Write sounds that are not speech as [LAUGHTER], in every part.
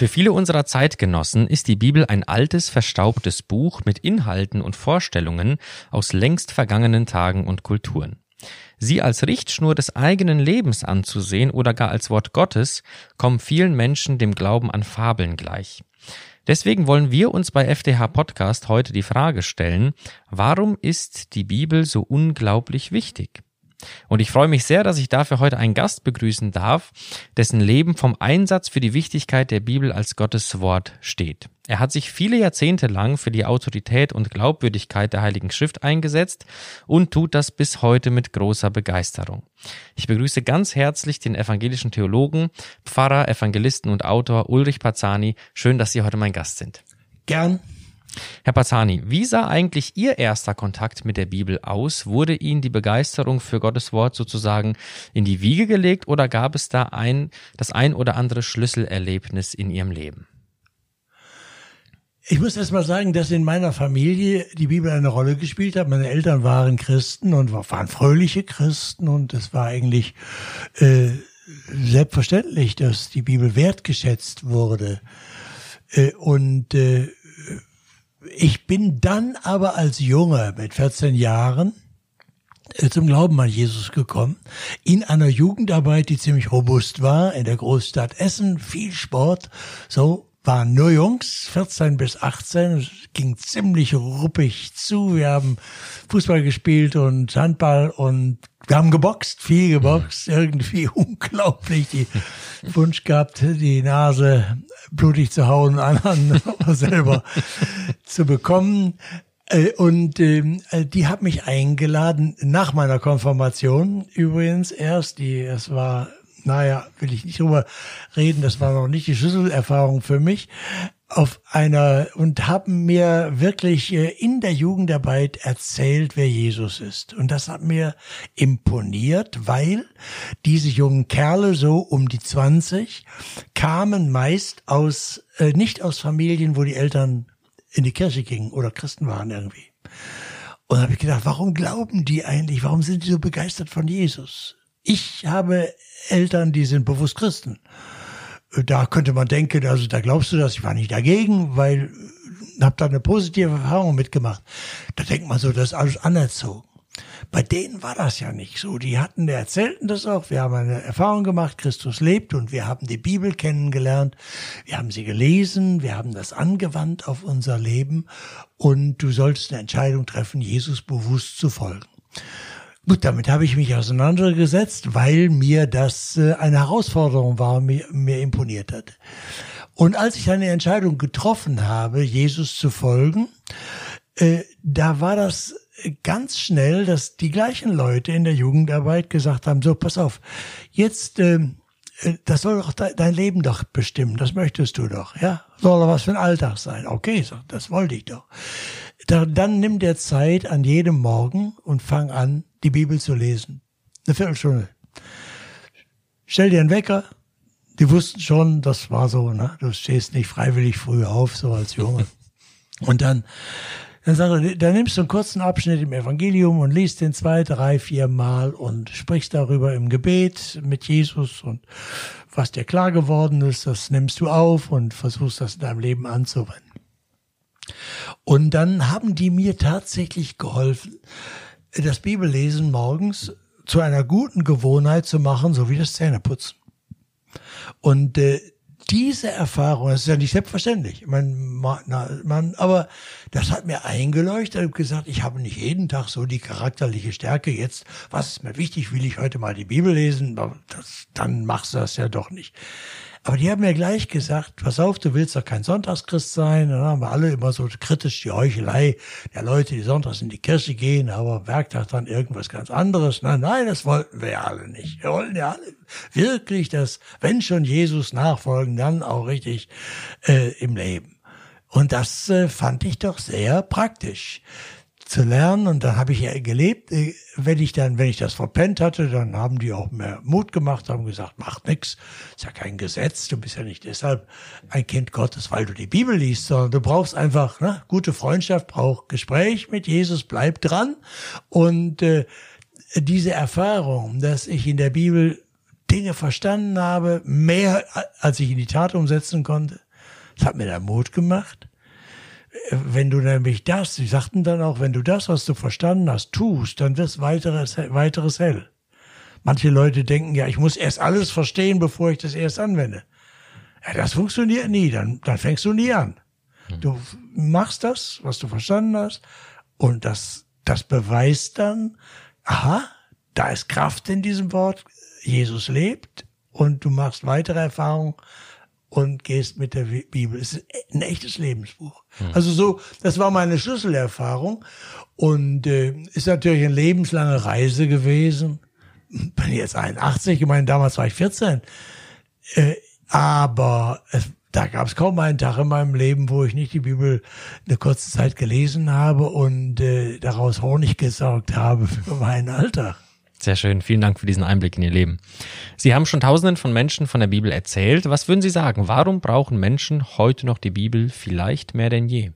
Für viele unserer Zeitgenossen ist die Bibel ein altes, verstaubtes Buch mit Inhalten und Vorstellungen aus längst vergangenen Tagen und Kulturen. Sie als Richtschnur des eigenen Lebens anzusehen oder gar als Wort Gottes, kommen vielen Menschen dem Glauben an Fabeln gleich. Deswegen wollen wir uns bei FDH Podcast heute die Frage stellen, warum ist die Bibel so unglaublich wichtig? Und ich freue mich sehr, dass ich dafür heute einen Gast begrüßen darf, dessen Leben vom Einsatz für die Wichtigkeit der Bibel als Gottes Wort steht. Er hat sich viele Jahrzehnte lang für die Autorität und Glaubwürdigkeit der Heiligen Schrift eingesetzt und tut das bis heute mit großer Begeisterung. Ich begrüße ganz herzlich den evangelischen Theologen, Pfarrer, Evangelisten und Autor Ulrich Pazani. Schön, dass Sie heute mein Gast sind. Gern. Herr Pazani, wie sah eigentlich Ihr erster Kontakt mit der Bibel aus? Wurde Ihnen die Begeisterung für Gottes Wort sozusagen in die Wiege gelegt oder gab es da ein, das ein oder andere Schlüsselerlebnis in Ihrem Leben? Ich muss erst mal sagen, dass in meiner Familie die Bibel eine Rolle gespielt hat. Meine Eltern waren Christen und waren fröhliche Christen und es war eigentlich äh, selbstverständlich, dass die Bibel wertgeschätzt wurde. Äh, und äh, ich bin dann aber als Junge mit 14 Jahren äh, zum Glauben an Jesus gekommen, in einer Jugendarbeit, die ziemlich robust war, in der Großstadt Essen, viel Sport, so waren nur Jungs, 14 bis 18, es ging ziemlich ruppig zu. Wir haben Fußball gespielt und Handball und wir haben geboxt, viel geboxt, irgendwie [LAUGHS] unglaublich die Wunsch gehabt, die Nase blutig zu hauen, anderen [LAUGHS] selber zu bekommen. Äh, und ähm, äh, die hat mich eingeladen, nach meiner Konfirmation übrigens erst, die, es war naja, will ich nicht drüber reden, das war noch nicht die Schlüsselerfahrung für mich, auf einer und haben mir wirklich äh, in der Jugendarbeit erzählt, wer Jesus ist. Und das hat mir imponiert, weil diese jungen Kerle so um die 20 kamen meist aus, äh, nicht aus Familien, wo die Eltern in die Kirche gingen oder Christen waren irgendwie. Und da habe ich gedacht, warum glauben die eigentlich? Warum sind die so begeistert von Jesus? Ich habe Eltern, die sind bewusst Christen. Da könnte man denken, also da glaubst du das, ich war nicht dagegen, weil habe da eine positive Erfahrung mitgemacht. Da denkt man so, das ist alles anerzogen. Bei denen war das ja nicht so. Die hatten, die erzählten das auch. Wir haben eine Erfahrung gemacht, Christus lebt und wir haben die Bibel kennengelernt. Wir haben sie gelesen, wir haben das angewandt auf unser Leben und du solltest eine Entscheidung treffen, Jesus bewusst zu folgen. Gut, damit habe ich mich auseinandergesetzt, weil mir das äh, eine Herausforderung war, mir, mir imponiert hat. Und als ich eine Entscheidung getroffen habe, Jesus zu folgen, äh, da war das ganz schnell, dass die gleichen Leute in der Jugendarbeit gesagt haben, so, pass auf, jetzt, ähm, äh, das soll doch de dein Leben doch bestimmen, das möchtest du doch, ja? Soll doch was für ein Alltag sein. Okay, so, das wollte ich doch. Da, dann nimm dir Zeit an jedem Morgen und fang an, die Bibel zu lesen. Eine Viertelstunde. Stell dir einen Wecker. Die wussten schon, das war so, ne? Du stehst nicht freiwillig früh auf, so als Junge. [LAUGHS] Und dann, dann, sagt er, dann nimmst du einen kurzen Abschnitt im Evangelium und liest den zwei, drei, vier Mal und sprichst darüber im Gebet mit Jesus und was dir klar geworden ist, das nimmst du auf und versuchst das in deinem Leben anzuwenden. Und dann haben die mir tatsächlich geholfen, das Bibellesen morgens zu einer guten Gewohnheit zu machen, so wie das Zähneputzen. Und äh, diese Erfahrung, das ist ja nicht selbstverständlich, man, man, man, aber das hat mir eingeleuchtet und gesagt, ich habe nicht jeden Tag so die charakterliche Stärke jetzt, was ist mir wichtig, will ich heute mal die Bibel lesen, das, dann machst du das ja doch nicht. Aber die haben mir gleich gesagt, pass auf, du willst doch kein Sonntagschrist sein. dann haben wir alle immer so kritisch die Heuchelei der Leute, die sonntags in die Kirche gehen, aber Werktag dann irgendwas ganz anderes. Nein, nein, das wollten wir ja alle nicht. Wir wollten ja alle wirklich, dass, wenn schon Jesus nachfolgen, dann auch richtig äh, im Leben. Und das äh, fand ich doch sehr praktisch zu lernen und dann habe ich ja gelebt. Äh, wenn ich dann, wenn ich das verpennt hatte, dann haben die auch mehr Mut gemacht, haben gesagt, macht nix, ist ja kein Gesetz, du bist ja nicht deshalb ein Kind Gottes, weil du die Bibel liest, sondern du brauchst einfach ne, gute Freundschaft, braucht Gespräch mit Jesus, bleib dran und äh, diese Erfahrung, dass ich in der Bibel Dinge verstanden habe, mehr als ich in die Tat umsetzen konnte, Das hat mir dann Mut gemacht. Wenn du nämlich das, sie sagten dann auch, wenn du das, was du verstanden hast, tust, dann wirst weiteres, weiteres hell. Manche Leute denken ja, ich muss erst alles verstehen, bevor ich das erst anwende. Ja, das funktioniert nie, dann, dann fängst du nie an. Du machst das, was du verstanden hast, und das, das beweist dann, aha, da ist Kraft in diesem Wort, Jesus lebt, und du machst weitere Erfahrungen und gehst mit der Bibel. Es ist ein echtes Lebensbuch. Also so, das war meine Schlüsselerfahrung und äh, ist natürlich eine lebenslange Reise gewesen. Bin jetzt 81, ich meine, damals war ich 14. Äh, aber es, da gab es kaum einen Tag in meinem Leben, wo ich nicht die Bibel eine kurze Zeit gelesen habe und äh, daraus Honig gesaugt habe [LAUGHS] für meinen Alltag. Sehr schön. Vielen Dank für diesen Einblick in Ihr Leben. Sie haben schon Tausenden von Menschen von der Bibel erzählt. Was würden Sie sagen? Warum brauchen Menschen heute noch die Bibel vielleicht mehr denn je?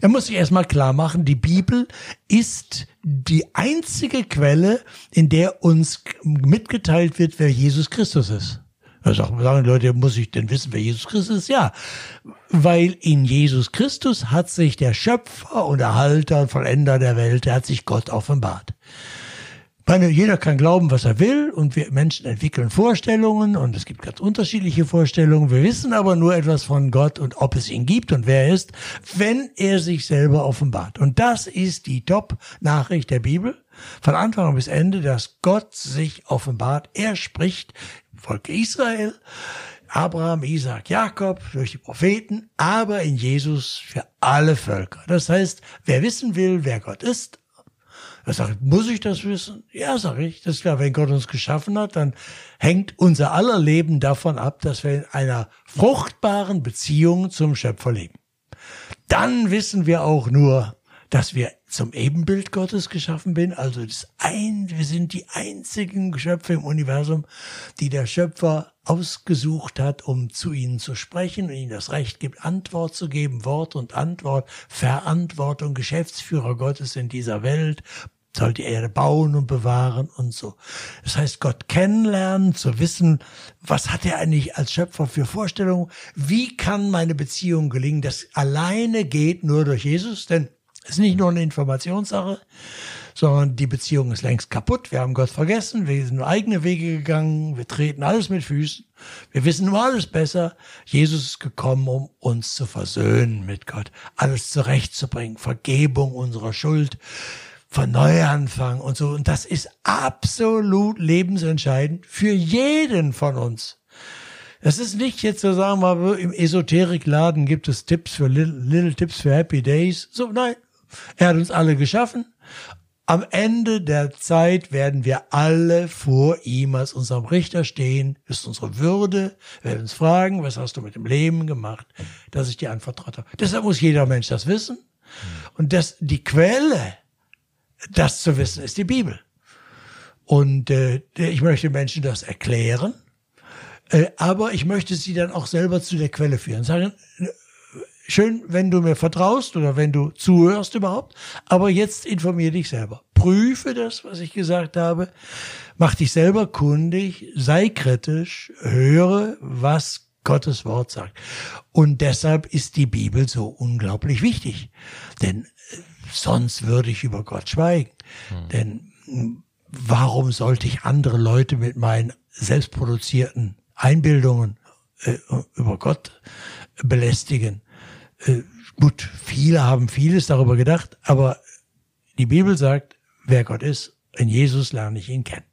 Da muss ich erstmal klar machen, die Bibel ist die einzige Quelle, in der uns mitgeteilt wird, wer Jesus Christus ist. Da sagen Leute, muss ich denn wissen, wer Jesus Christus ist? Ja, weil in Jesus Christus hat sich der Schöpfer und Erhalter und Vollender der Welt, der hat sich Gott offenbart. Meine, jeder kann glauben, was er will und wir Menschen entwickeln Vorstellungen und es gibt ganz unterschiedliche Vorstellungen. Wir wissen aber nur etwas von Gott und ob es ihn gibt und wer er ist, wenn er sich selber offenbart. Und das ist die Top-Nachricht der Bibel von Anfang bis Ende, dass Gott sich offenbart. Er spricht Volk Israel, Abraham, Isaac, Jakob, durch die Propheten, aber in Jesus für alle Völker. Das heißt, wer wissen will, wer Gott ist, er sagt, muss ich das wissen? Ja, sag ich. Das ist klar, wenn Gott uns geschaffen hat, dann hängt unser aller Leben davon ab, dass wir in einer fruchtbaren Beziehung zum Schöpfer leben. Dann wissen wir auch nur, dass wir zum Ebenbild Gottes geschaffen sind. Also das ein, wir sind die einzigen Geschöpfe im Universum, die der Schöpfer ausgesucht hat, um zu ihnen zu sprechen und ihnen das Recht gibt, Antwort zu geben, Wort und Antwort, Verantwortung, Geschäftsführer Gottes in dieser Welt, soll die Erde bauen und bewahren und so. Das heißt, Gott kennenlernen, zu wissen, was hat er eigentlich als Schöpfer für Vorstellungen? Wie kann meine Beziehung gelingen? Das alleine geht nur durch Jesus, denn es ist nicht nur eine Informationssache, sondern die Beziehung ist längst kaputt. Wir haben Gott vergessen, wir sind nur eigene Wege gegangen, wir treten alles mit Füßen, wir wissen nur alles besser. Jesus ist gekommen, um uns zu versöhnen mit Gott, alles zurechtzubringen, Vergebung unserer Schuld, von Neuanfang und so. Und das ist absolut lebensentscheidend für jeden von uns. Das ist nicht jetzt so sagen wir mal, im Esoterikladen gibt es Tipps für Little, Little Tipps für Happy Days. So, nein. Er hat uns alle geschaffen. Am Ende der Zeit werden wir alle vor ihm als unserem Richter stehen. Ist unsere Würde. Wir werden uns fragen, was hast du mit dem Leben gemacht, dass ich dir anvertraut habe. Deshalb muss jeder Mensch das wissen. Und das, die Quelle, das zu wissen, ist die Bibel. Und äh, ich möchte Menschen das erklären, äh, aber ich möchte sie dann auch selber zu der Quelle führen. Sagen, äh, schön, wenn du mir vertraust oder wenn du zuhörst überhaupt, aber jetzt informier dich selber. Prüfe das, was ich gesagt habe, mach dich selber kundig, sei kritisch, höre, was Gottes Wort sagt. Und deshalb ist die Bibel so unglaublich wichtig. Denn äh, sonst würde ich über Gott schweigen. Hm. Denn hm, warum sollte ich andere Leute mit meinen selbstproduzierten Einbildungen äh, über Gott belästigen? Äh, gut, viele haben vieles darüber gedacht, aber die Bibel sagt, wer Gott ist, in Jesus lerne ich ihn kennen.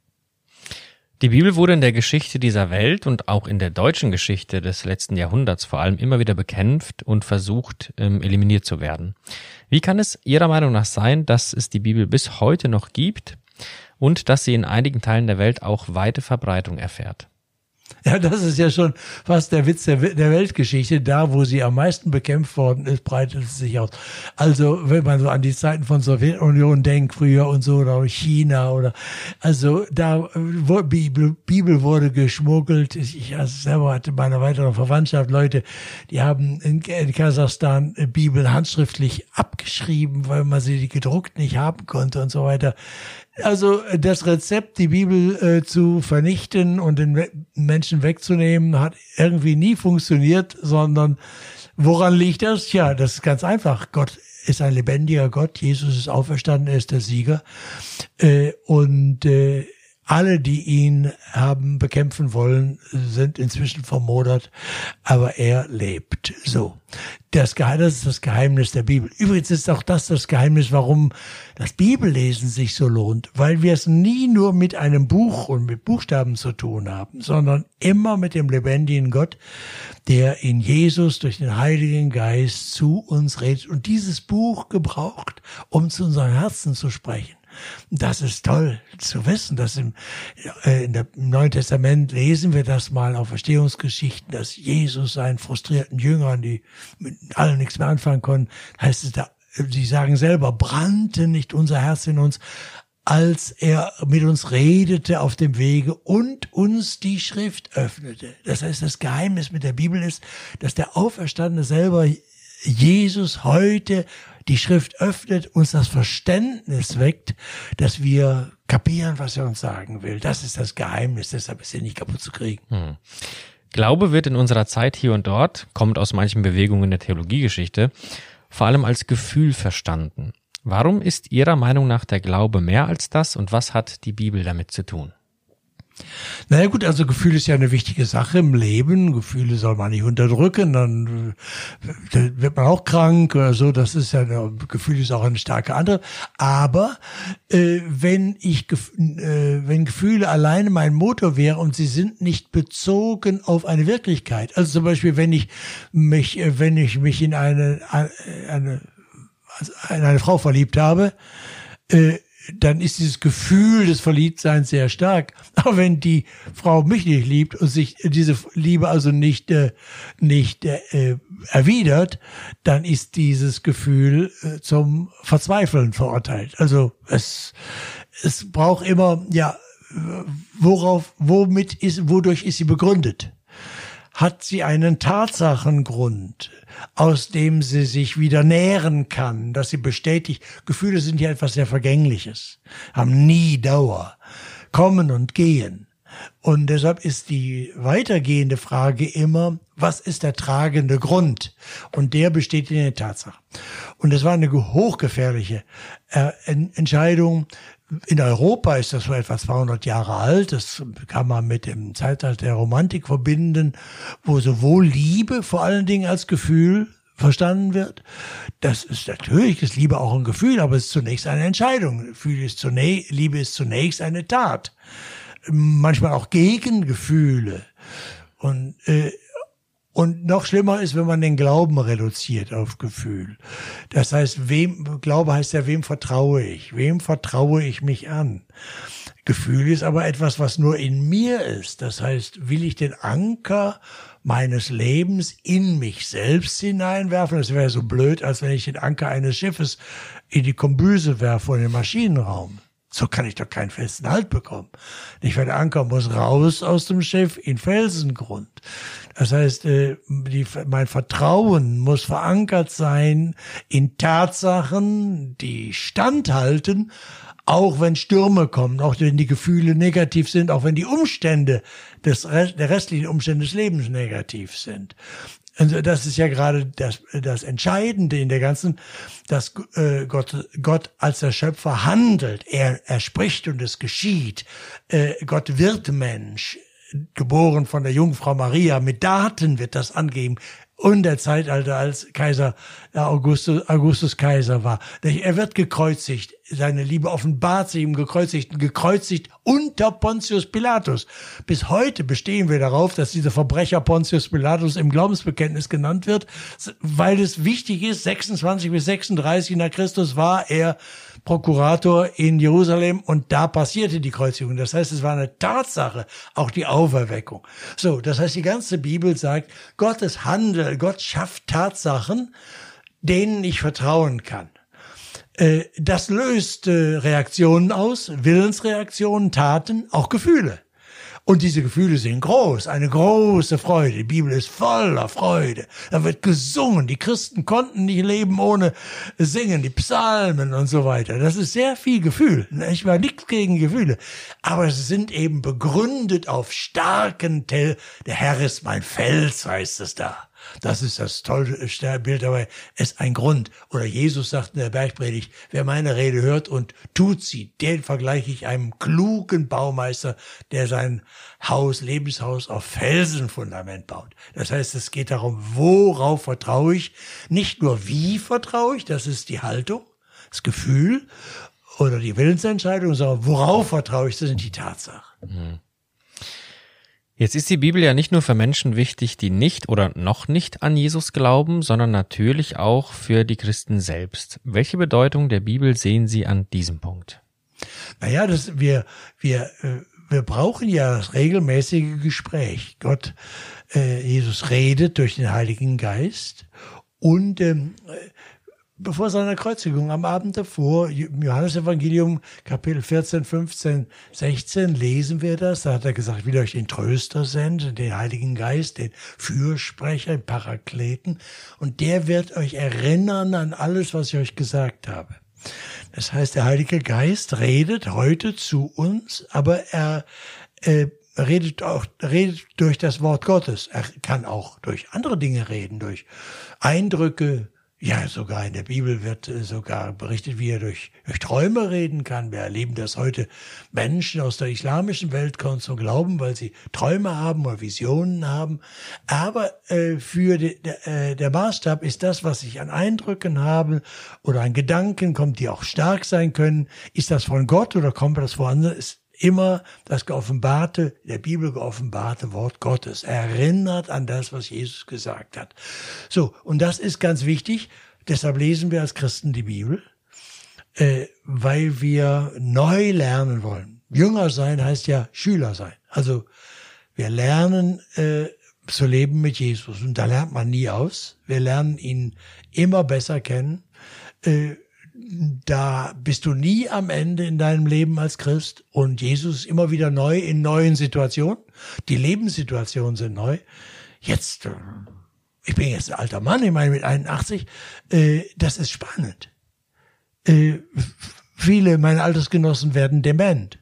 Die Bibel wurde in der Geschichte dieser Welt und auch in der deutschen Geschichte des letzten Jahrhunderts vor allem immer wieder bekämpft und versucht, ähm, eliminiert zu werden. Wie kann es Ihrer Meinung nach sein, dass es die Bibel bis heute noch gibt und dass sie in einigen Teilen der Welt auch weite Verbreitung erfährt? [LAUGHS] Ja, das ist ja schon fast der Witz der, der Weltgeschichte. Da, wo sie am meisten bekämpft worden ist, breitet es sich aus. Also, wenn man so an die Zeiten von Sowjetunion denkt, früher und so, oder China oder, also, da, wo Bibel, Bibel wurde geschmuggelt. Ich also selber hatte meine weitere Verwandtschaft Leute, die haben in, in Kasachstan Bibel handschriftlich abgeschrieben, weil man sie gedruckt nicht haben konnte und so weiter Also das Rezept, die Bibel äh, zu vernichten und den Menschen wegzunehmen, hat irgendwie nie funktioniert, sondern woran liegt das? Ja, das ist ganz einfach. Gott ist ein lebendiger Gott, Jesus ist auferstanden, er ist der Sieger. Äh, und äh, alle, die ihn haben bekämpfen wollen, sind inzwischen vermodert, aber er lebt. So. Das, das ist das Geheimnis der Bibel. Übrigens ist auch das das Geheimnis, warum das Bibellesen sich so lohnt, weil wir es nie nur mit einem Buch und mit Buchstaben zu tun haben, sondern immer mit dem lebendigen Gott, der in Jesus durch den Heiligen Geist zu uns redet und dieses Buch gebraucht, um zu unseren Herzen zu sprechen. Das ist toll zu wissen, dass im, äh, der, im Neuen Testament lesen wir das mal auf Verstehungsgeschichten, dass Jesus seinen frustrierten Jüngern, die mit allen nichts mehr anfangen konnten, heißt es da, sie sagen selber, brannte nicht unser Herz in uns, als er mit uns redete auf dem Wege und uns die Schrift öffnete. Das heißt, das Geheimnis mit der Bibel ist, dass der Auferstandene selber Jesus heute die Schrift öffnet, uns das Verständnis weckt, dass wir kapieren, was er uns sagen will. Das ist das Geheimnis, deshalb ist er nicht kaputt zu kriegen. Hm. Glaube wird in unserer Zeit hier und dort, kommt aus manchen Bewegungen der Theologiegeschichte, vor allem als Gefühl verstanden. Warum ist Ihrer Meinung nach der Glaube mehr als das und was hat die Bibel damit zu tun? Naja gut, also Gefühl ist ja eine wichtige Sache im Leben. Gefühle soll man nicht unterdrücken, dann äh, wird man auch krank oder so. Das ist ja, Gefühl ist auch eine starke andere. Aber äh, wenn ich, äh, wenn Gefühle alleine mein Motor wäre und sie sind nicht bezogen auf eine Wirklichkeit. Also zum Beispiel, wenn ich mich, äh, wenn ich mich in eine, eine, in eine Frau verliebt habe, äh, dann ist dieses Gefühl des Verliebtseins sehr stark. Aber wenn die Frau mich nicht liebt und sich diese Liebe also nicht, äh, nicht äh, erwidert, dann ist dieses Gefühl äh, zum Verzweifeln verurteilt. Also es, es braucht immer, ja, worauf, womit ist, wodurch ist sie begründet? Hat sie einen Tatsachengrund, aus dem sie sich wieder nähren kann, dass sie bestätigt, Gefühle sind ja etwas sehr Vergängliches, haben nie Dauer, kommen und gehen. Und deshalb ist die weitergehende Frage immer, was ist der tragende Grund? Und der besteht in der Tatsache. Und es war eine hochgefährliche äh, Entscheidung, in Europa ist das so etwa 200 Jahre alt. Das kann man mit dem Zeitalter der Romantik verbinden, wo sowohl Liebe vor allen Dingen als Gefühl verstanden wird. Das ist natürlich, ist Liebe auch ein Gefühl, aber es ist zunächst eine Entscheidung. Liebe ist zunächst eine Tat. Manchmal auch Gegengefühle. Und äh, und noch schlimmer ist, wenn man den Glauben reduziert auf Gefühl. Das heißt, wem, Glaube heißt ja, wem vertraue ich? Wem vertraue ich mich an? Gefühl ist aber etwas, was nur in mir ist. Das heißt, will ich den Anker meines Lebens in mich selbst hineinwerfen? Das wäre so blöd, als wenn ich den Anker eines Schiffes in die Kombüse werfe oder in den Maschinenraum. So kann ich doch keinen festen Halt bekommen. Weil der Anker muss raus aus dem Schiff in Felsengrund. Das heißt, äh, die, mein Vertrauen muss verankert sein in Tatsachen, die standhalten, auch wenn Stürme kommen, auch wenn die Gefühle negativ sind, auch wenn die Umstände des, der restlichen Umstände des Lebens negativ sind. Also das ist ja gerade das, das Entscheidende in der ganzen, dass äh, Gott, Gott als der Schöpfer handelt. Er, er spricht und es geschieht. Äh, Gott wird Mensch, geboren von der Jungfrau Maria. Mit Daten wird das angeben und der Zeitalter, als Kaiser Augustus, Augustus Kaiser war. Er wird gekreuzigt. Seine Liebe offenbart sich im Gekreuzigten, gekreuzigt unter Pontius Pilatus. Bis heute bestehen wir darauf, dass dieser Verbrecher Pontius Pilatus im Glaubensbekenntnis genannt wird, weil es wichtig ist, 26 bis 36 nach Christus war er Prokurator in Jerusalem und da passierte die Kreuzigung. Das heißt, es war eine Tatsache, auch die Auferweckung. So, das heißt, die ganze Bibel sagt, Gottes Handel, Gott schafft Tatsachen, denen ich vertrauen kann. Äh, das löst Reaktionen aus, Willensreaktionen, Taten, auch Gefühle. Und diese Gefühle sind groß, eine große Freude. Die Bibel ist voller Freude. Da wird gesungen. Die Christen konnten nicht leben ohne Singen, die Psalmen und so weiter. Das ist sehr viel Gefühl. Ich war nichts gegen Gefühle. Aber sie sind eben begründet auf starken Tell. Der Herr ist mein Fels, heißt es da. Das ist das tolle Bild, aber es ist ein Grund. Oder Jesus sagt in der Bergpredigt, wer meine Rede hört und tut sie, den vergleiche ich einem klugen Baumeister, der sein Haus, Lebenshaus auf Felsenfundament baut. Das heißt, es geht darum, worauf vertraue ich? Nicht nur wie vertraue ich, das ist die Haltung, das Gefühl oder die Willensentscheidung, sondern worauf vertraue ich, das sind die Tatsachen. Mhm. Jetzt ist die Bibel ja nicht nur für Menschen wichtig, die nicht oder noch nicht an Jesus glauben, sondern natürlich auch für die Christen selbst. Welche Bedeutung der Bibel sehen Sie an diesem Punkt? Naja, das, wir, wir, äh, wir brauchen ja das regelmäßige Gespräch. Gott, äh, Jesus redet durch den Heiligen Geist und ähm, bevor seiner Kreuzigung, am Abend davor, im Johannesevangelium, Kapitel 14, 15, 16, lesen wir das. Da hat er gesagt, ich will euch den Tröster senden, den Heiligen Geist, den Fürsprecher, den Parakleten. Und der wird euch erinnern an alles, was ich euch gesagt habe. Das heißt, der Heilige Geist redet heute zu uns, aber er äh, redet auch redet durch das Wort Gottes. Er kann auch durch andere Dinge reden, durch Eindrücke, ja, sogar in der Bibel wird äh, sogar berichtet, wie er durch, durch Träume reden kann. Wir erleben, dass heute Menschen aus der islamischen Welt kommen zum Glauben, weil sie Träume haben oder Visionen haben. Aber äh, für die, der, äh, der Maßstab ist das, was ich an Eindrücken habe oder an Gedanken kommt, die auch stark sein können. Ist das von Gott oder kommt das woanders? Immer das geoffenbarte, der Bibel geoffenbarte Wort Gottes. Erinnert an das, was Jesus gesagt hat. So, und das ist ganz wichtig. Deshalb lesen wir als Christen die Bibel, äh, weil wir neu lernen wollen. Jünger sein heißt ja Schüler sein. Also wir lernen äh, zu leben mit Jesus und da lernt man nie aus. Wir lernen ihn immer besser kennen. Äh, da bist du nie am Ende in deinem Leben als Christ und Jesus ist immer wieder neu in neuen Situationen. Die Lebenssituationen sind neu. Jetzt, äh, ich bin jetzt ein alter Mann, ich meine mit 81, äh, das ist spannend. Äh, viele meiner Altersgenossen werden dement.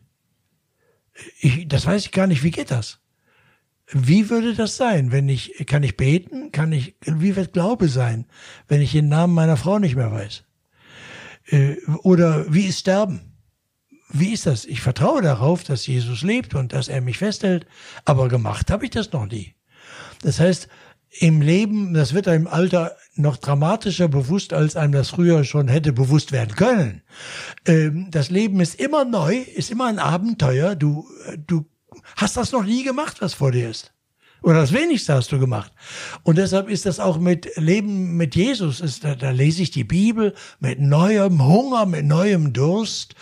Ich, das weiß ich gar nicht, wie geht das? Wie würde das sein, wenn ich, kann ich beten? Kann ich, wie wird Glaube sein, wenn ich den Namen meiner Frau nicht mehr weiß? Äh, oder wie ist Sterben? Wie ist das? Ich vertraue darauf, dass Jesus lebt und dass er mich festhält, aber gemacht habe ich das noch nie. Das heißt, im Leben, das wird einem Alter noch dramatischer bewusst, als einem das früher schon hätte bewusst werden können. Ähm, das Leben ist immer neu, ist immer ein Abenteuer. Du, äh, du hast das noch nie gemacht, was vor dir ist. Oder das wenigste hast du gemacht. Und deshalb ist das auch mit Leben mit Jesus. Ist, da, da lese ich die Bibel mit neuem Hunger, mit neuem Durst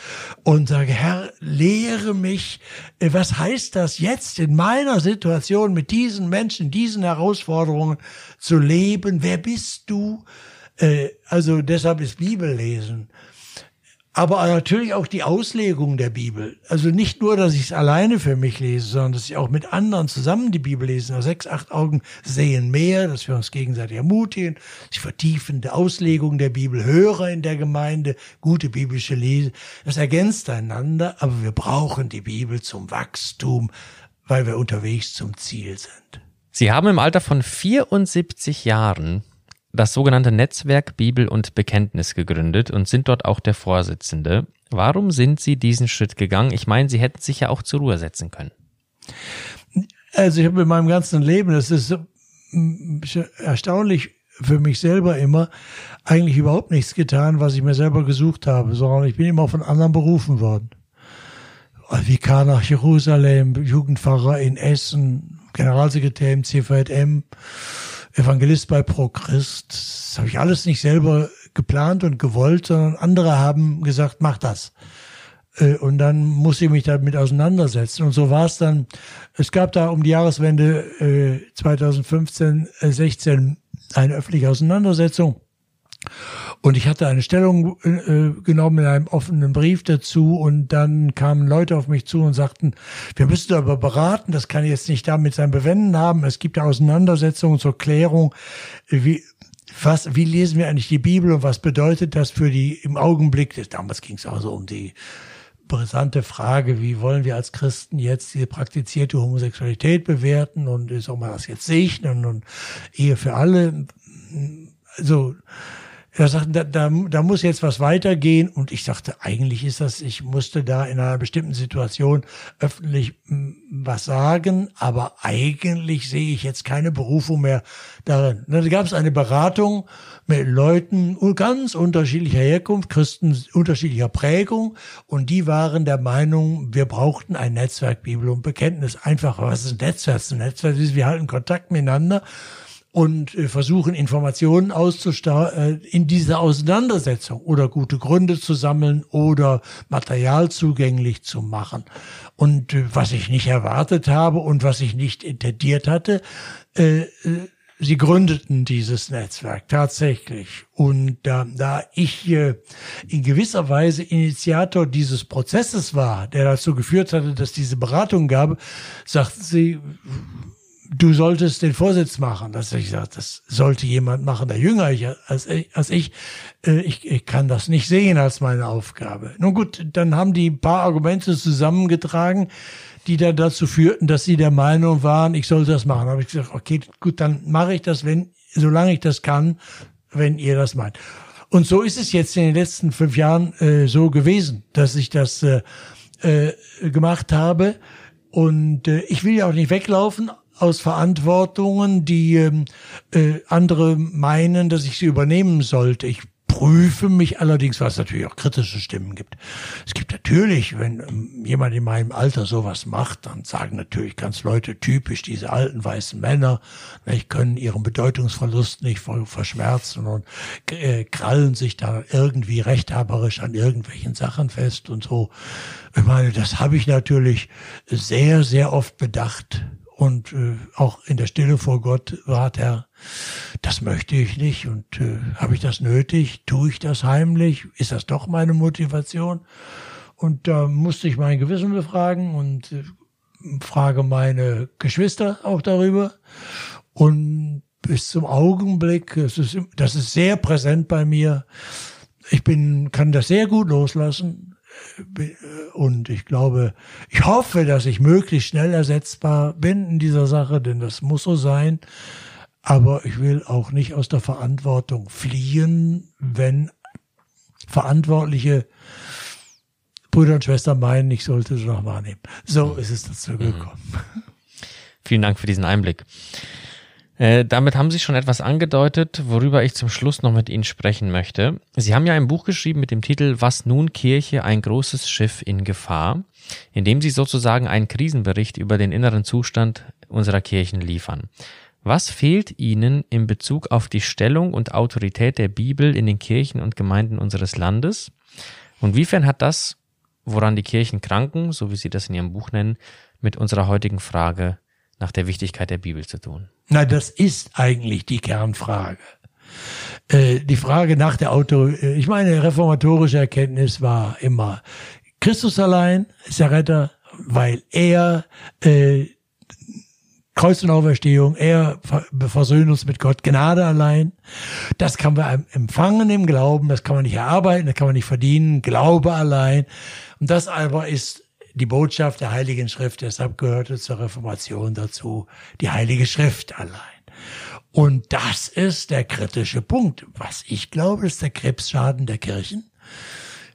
und sage, Herr, lehre mich, äh, was heißt das jetzt in meiner Situation mit diesen Menschen, diesen Herausforderungen zu leben? Wer bist du? Äh, also deshalb ist Bibellesen aber natürlich auch die Auslegung der Bibel. Also nicht nur, dass ich es alleine für mich lese, sondern dass ich auch mit anderen zusammen die Bibel lese. Nach sechs, acht Augen sehen mehr, dass wir uns gegenseitig ermutigen, die vertiefende Auslegung der Bibel, Hörer in der Gemeinde, gute biblische Lese. Das ergänzt einander, aber wir brauchen die Bibel zum Wachstum, weil wir unterwegs zum Ziel sind. Sie haben im Alter von 74 Jahren das sogenannte Netzwerk Bibel und Bekenntnis gegründet und sind dort auch der Vorsitzende. Warum sind Sie diesen Schritt gegangen? Ich meine, Sie hätten sich ja auch zur Ruhe setzen können. Also ich habe in meinem ganzen Leben, das ist erstaunlich für mich selber immer, eigentlich überhaupt nichts getan, was ich mir selber gesucht habe, sondern ich bin immer von anderen berufen worden. Vikar nach Jerusalem, Jugendpfarrer in Essen, Generalsekretär im CVM, Evangelist bei Pro Christ. Das habe ich alles nicht selber geplant und gewollt, sondern andere haben gesagt, mach das. Äh, und dann muss ich mich damit auseinandersetzen. Und so war es dann. Es gab da um die Jahreswende 2015, äh, 16 eine öffentliche Auseinandersetzung. Und ich hatte eine Stellung äh, genommen in einem offenen Brief dazu und dann kamen Leute auf mich zu und sagten, wir müssen darüber beraten, das kann jetzt nicht damit sein Bewenden haben. Es gibt ja Auseinandersetzungen zur Klärung, wie, was, wie lesen wir eigentlich die Bibel und was bedeutet das für die im Augenblick, damals ging es auch so um die brisante Frage, wie wollen wir als Christen jetzt die praktizierte Homosexualität bewerten und soll man das jetzt segnen und Ehe für alle. Also er sagte, da, da, da muss jetzt was weitergehen. Und ich sagte, eigentlich ist das, ich musste da in einer bestimmten Situation öffentlich hm, was sagen, aber eigentlich sehe ich jetzt keine Berufung mehr darin. Da gab es eine Beratung mit Leuten ganz unterschiedlicher Herkunft, Christen unterschiedlicher Prägung, und die waren der Meinung, wir brauchten ein Netzwerk Bibel und Bekenntnis. Einfach, was ist ein Netzwerk? Ein Netzwerk ist, wir halten Kontakt miteinander und äh, versuchen Informationen auszusteuern äh, in dieser Auseinandersetzung oder gute Gründe zu sammeln oder Material zugänglich zu machen. Und äh, was ich nicht erwartet habe und was ich nicht intendiert hatte, äh, äh, sie gründeten dieses Netzwerk tatsächlich. Und da, da ich äh, in gewisser Weise Initiator dieses Prozesses war, der dazu geführt hatte, dass diese Beratung gab, sagten sie, du solltest den Vorsitz machen. Das ich gesagt, das sollte jemand machen, der jünger als ich. Als ich. Äh, ich, ich kann das nicht sehen als meine Aufgabe. Nun gut, dann haben die ein paar Argumente zusammengetragen, die dann dazu führten, dass sie der Meinung waren, ich soll das machen. Da habe ich gesagt, okay, gut, dann mache ich das, wenn, solange ich das kann, wenn ihr das meint. Und so ist es jetzt in den letzten fünf Jahren äh, so gewesen, dass ich das äh, äh, gemacht habe. Und äh, ich will ja auch nicht weglaufen, aus Verantwortungen, die ähm, äh, andere meinen, dass ich sie übernehmen sollte. Ich prüfe mich allerdings, was natürlich auch kritische Stimmen gibt. Es gibt natürlich, wenn ähm, jemand in meinem Alter sowas macht, dann sagen natürlich ganz Leute typisch diese alten weißen Männer, nicht, können ihren Bedeutungsverlust nicht verschmerzen und äh, krallen sich da irgendwie rechthaberisch an irgendwelchen Sachen fest und so. Ich meine, das habe ich natürlich sehr, sehr oft bedacht und äh, auch in der Stille vor Gott war Herr, das möchte ich nicht und äh, habe ich das nötig? Tue ich das heimlich? Ist das doch meine Motivation? Und da musste ich mein Gewissen befragen und äh, frage meine Geschwister auch darüber. Und bis zum Augenblick, das ist, das ist sehr präsent bei mir. Ich bin, kann das sehr gut loslassen und ich glaube, ich hoffe, dass ich möglichst schnell ersetzbar bin in dieser Sache, denn das muss so sein. Aber ich will auch nicht aus der Verantwortung fliehen, wenn Verantwortliche Brüder und Schwestern meinen, ich sollte es noch wahrnehmen. So ist es dazu gekommen. Mhm. Vielen Dank für diesen Einblick. Äh, damit haben Sie schon etwas angedeutet, worüber ich zum Schluss noch mit Ihnen sprechen möchte. Sie haben ja ein Buch geschrieben mit dem Titel Was nun Kirche, ein großes Schiff in Gefahr, in dem Sie sozusagen einen Krisenbericht über den inneren Zustand unserer Kirchen liefern. Was fehlt Ihnen in Bezug auf die Stellung und Autorität der Bibel in den Kirchen und Gemeinden unseres Landes? Und wiefern hat das, woran die Kirchen kranken, so wie Sie das in Ihrem Buch nennen, mit unserer heutigen Frage nach der Wichtigkeit der Bibel zu tun? Na, das ist eigentlich die Kernfrage. Äh, die Frage nach der Auto, äh, ich meine, reformatorische Erkenntnis war immer, Christus allein ist der Retter, weil er äh, Kreuz und Auferstehung, er versöhnt uns mit Gott, Gnade allein. Das kann man empfangen im Glauben, das kann man nicht erarbeiten, das kann man nicht verdienen, Glaube allein. Und das aber ist die Botschaft der Heiligen Schrift, deshalb gehörte zur Reformation dazu die Heilige Schrift allein. Und das ist der kritische Punkt. Was ich glaube, ist der Krebsschaden der Kirchen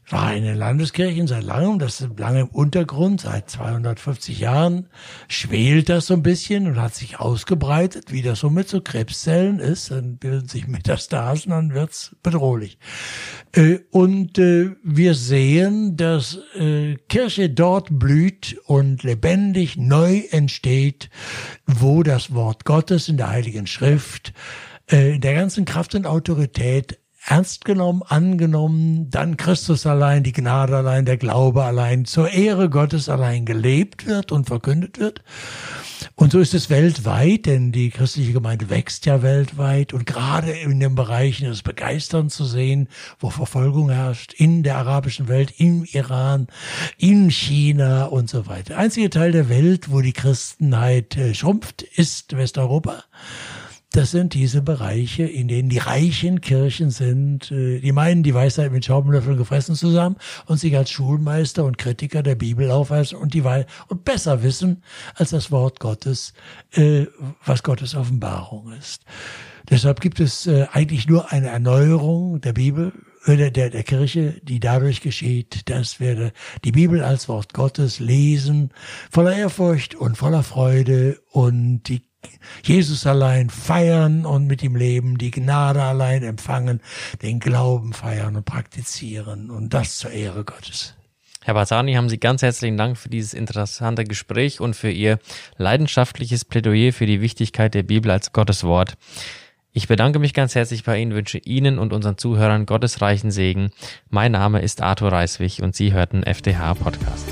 war in den Landeskirchen seit langem, das ist lange im Untergrund, seit 250 Jahren schwelt das so ein bisschen und hat sich ausgebreitet, wie das so mit so Krebszellen ist, dann bilden sich Metastasen, dann wird's bedrohlich. Äh, und äh, wir sehen, dass äh, Kirche dort blüht und lebendig neu entsteht, wo das Wort Gottes in der Heiligen Schrift in der ganzen Kraft und Autorität ernst genommen, angenommen, dann Christus allein, die Gnade allein, der Glaube allein, zur Ehre Gottes allein gelebt wird und verkündet wird. Und so ist es weltweit, denn die christliche Gemeinde wächst ja weltweit und gerade in den Bereichen ist begeistern zu sehen, wo Verfolgung herrscht, in der arabischen Welt, im Iran, in China und so weiter. Der einzige Teil der Welt, wo die Christenheit äh, schrumpft, ist Westeuropa. Das sind diese Bereiche, in denen die reichen Kirchen sind. Äh, die meinen die Weisheit mit Schaumlöffeln gefressen zusammen und sich als Schulmeister und Kritiker der Bibel aufweisen und die Wei und besser wissen als das Wort Gottes, äh, was Gottes Offenbarung ist. Deshalb gibt es äh, eigentlich nur eine Erneuerung der Bibel, der, der, der Kirche, die dadurch geschieht, dass wir die Bibel als Wort Gottes lesen, voller Ehrfurcht und voller Freude und die Jesus allein feiern und mit ihm leben, die Gnade allein empfangen, den Glauben feiern und praktizieren und das zur Ehre Gottes. Herr Basani, haben Sie ganz herzlichen Dank für dieses interessante Gespräch und für Ihr leidenschaftliches Plädoyer für die Wichtigkeit der Bibel als Gottes Wort. Ich bedanke mich ganz herzlich bei Ihnen, wünsche Ihnen und unseren Zuhörern Gottes reichen Segen. Mein Name ist Arthur Reiswig und Sie hörten FDH Podcast.